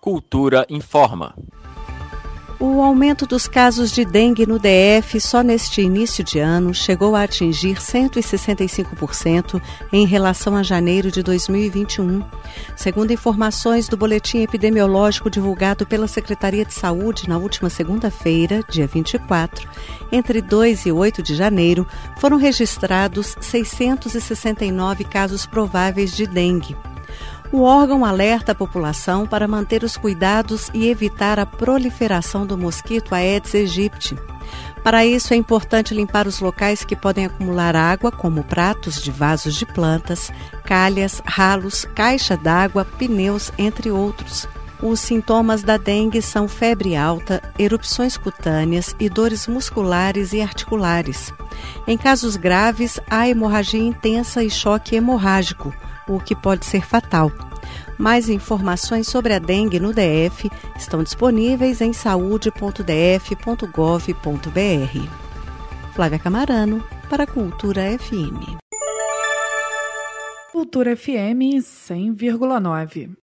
Cultura informa. O aumento dos casos de dengue no DF só neste início de ano chegou a atingir 165% em relação a janeiro de 2021. Segundo informações do boletim epidemiológico divulgado pela Secretaria de Saúde na última segunda-feira, dia 24, entre 2 e 8 de janeiro, foram registrados 669 casos prováveis de dengue. O órgão alerta a população para manter os cuidados e evitar a proliferação do mosquito Aedes aegypti. Para isso, é importante limpar os locais que podem acumular água, como pratos de vasos de plantas, calhas, ralos, caixa d'água, pneus, entre outros. Os sintomas da dengue são febre alta, erupções cutâneas e dores musculares e articulares. Em casos graves, há hemorragia intensa e choque hemorrágico o que pode ser fatal. Mais informações sobre a dengue no DF estão disponíveis em saude.df.gov.br. Flávia Camarano, para a Cultura FM. Cultura FM 100,9.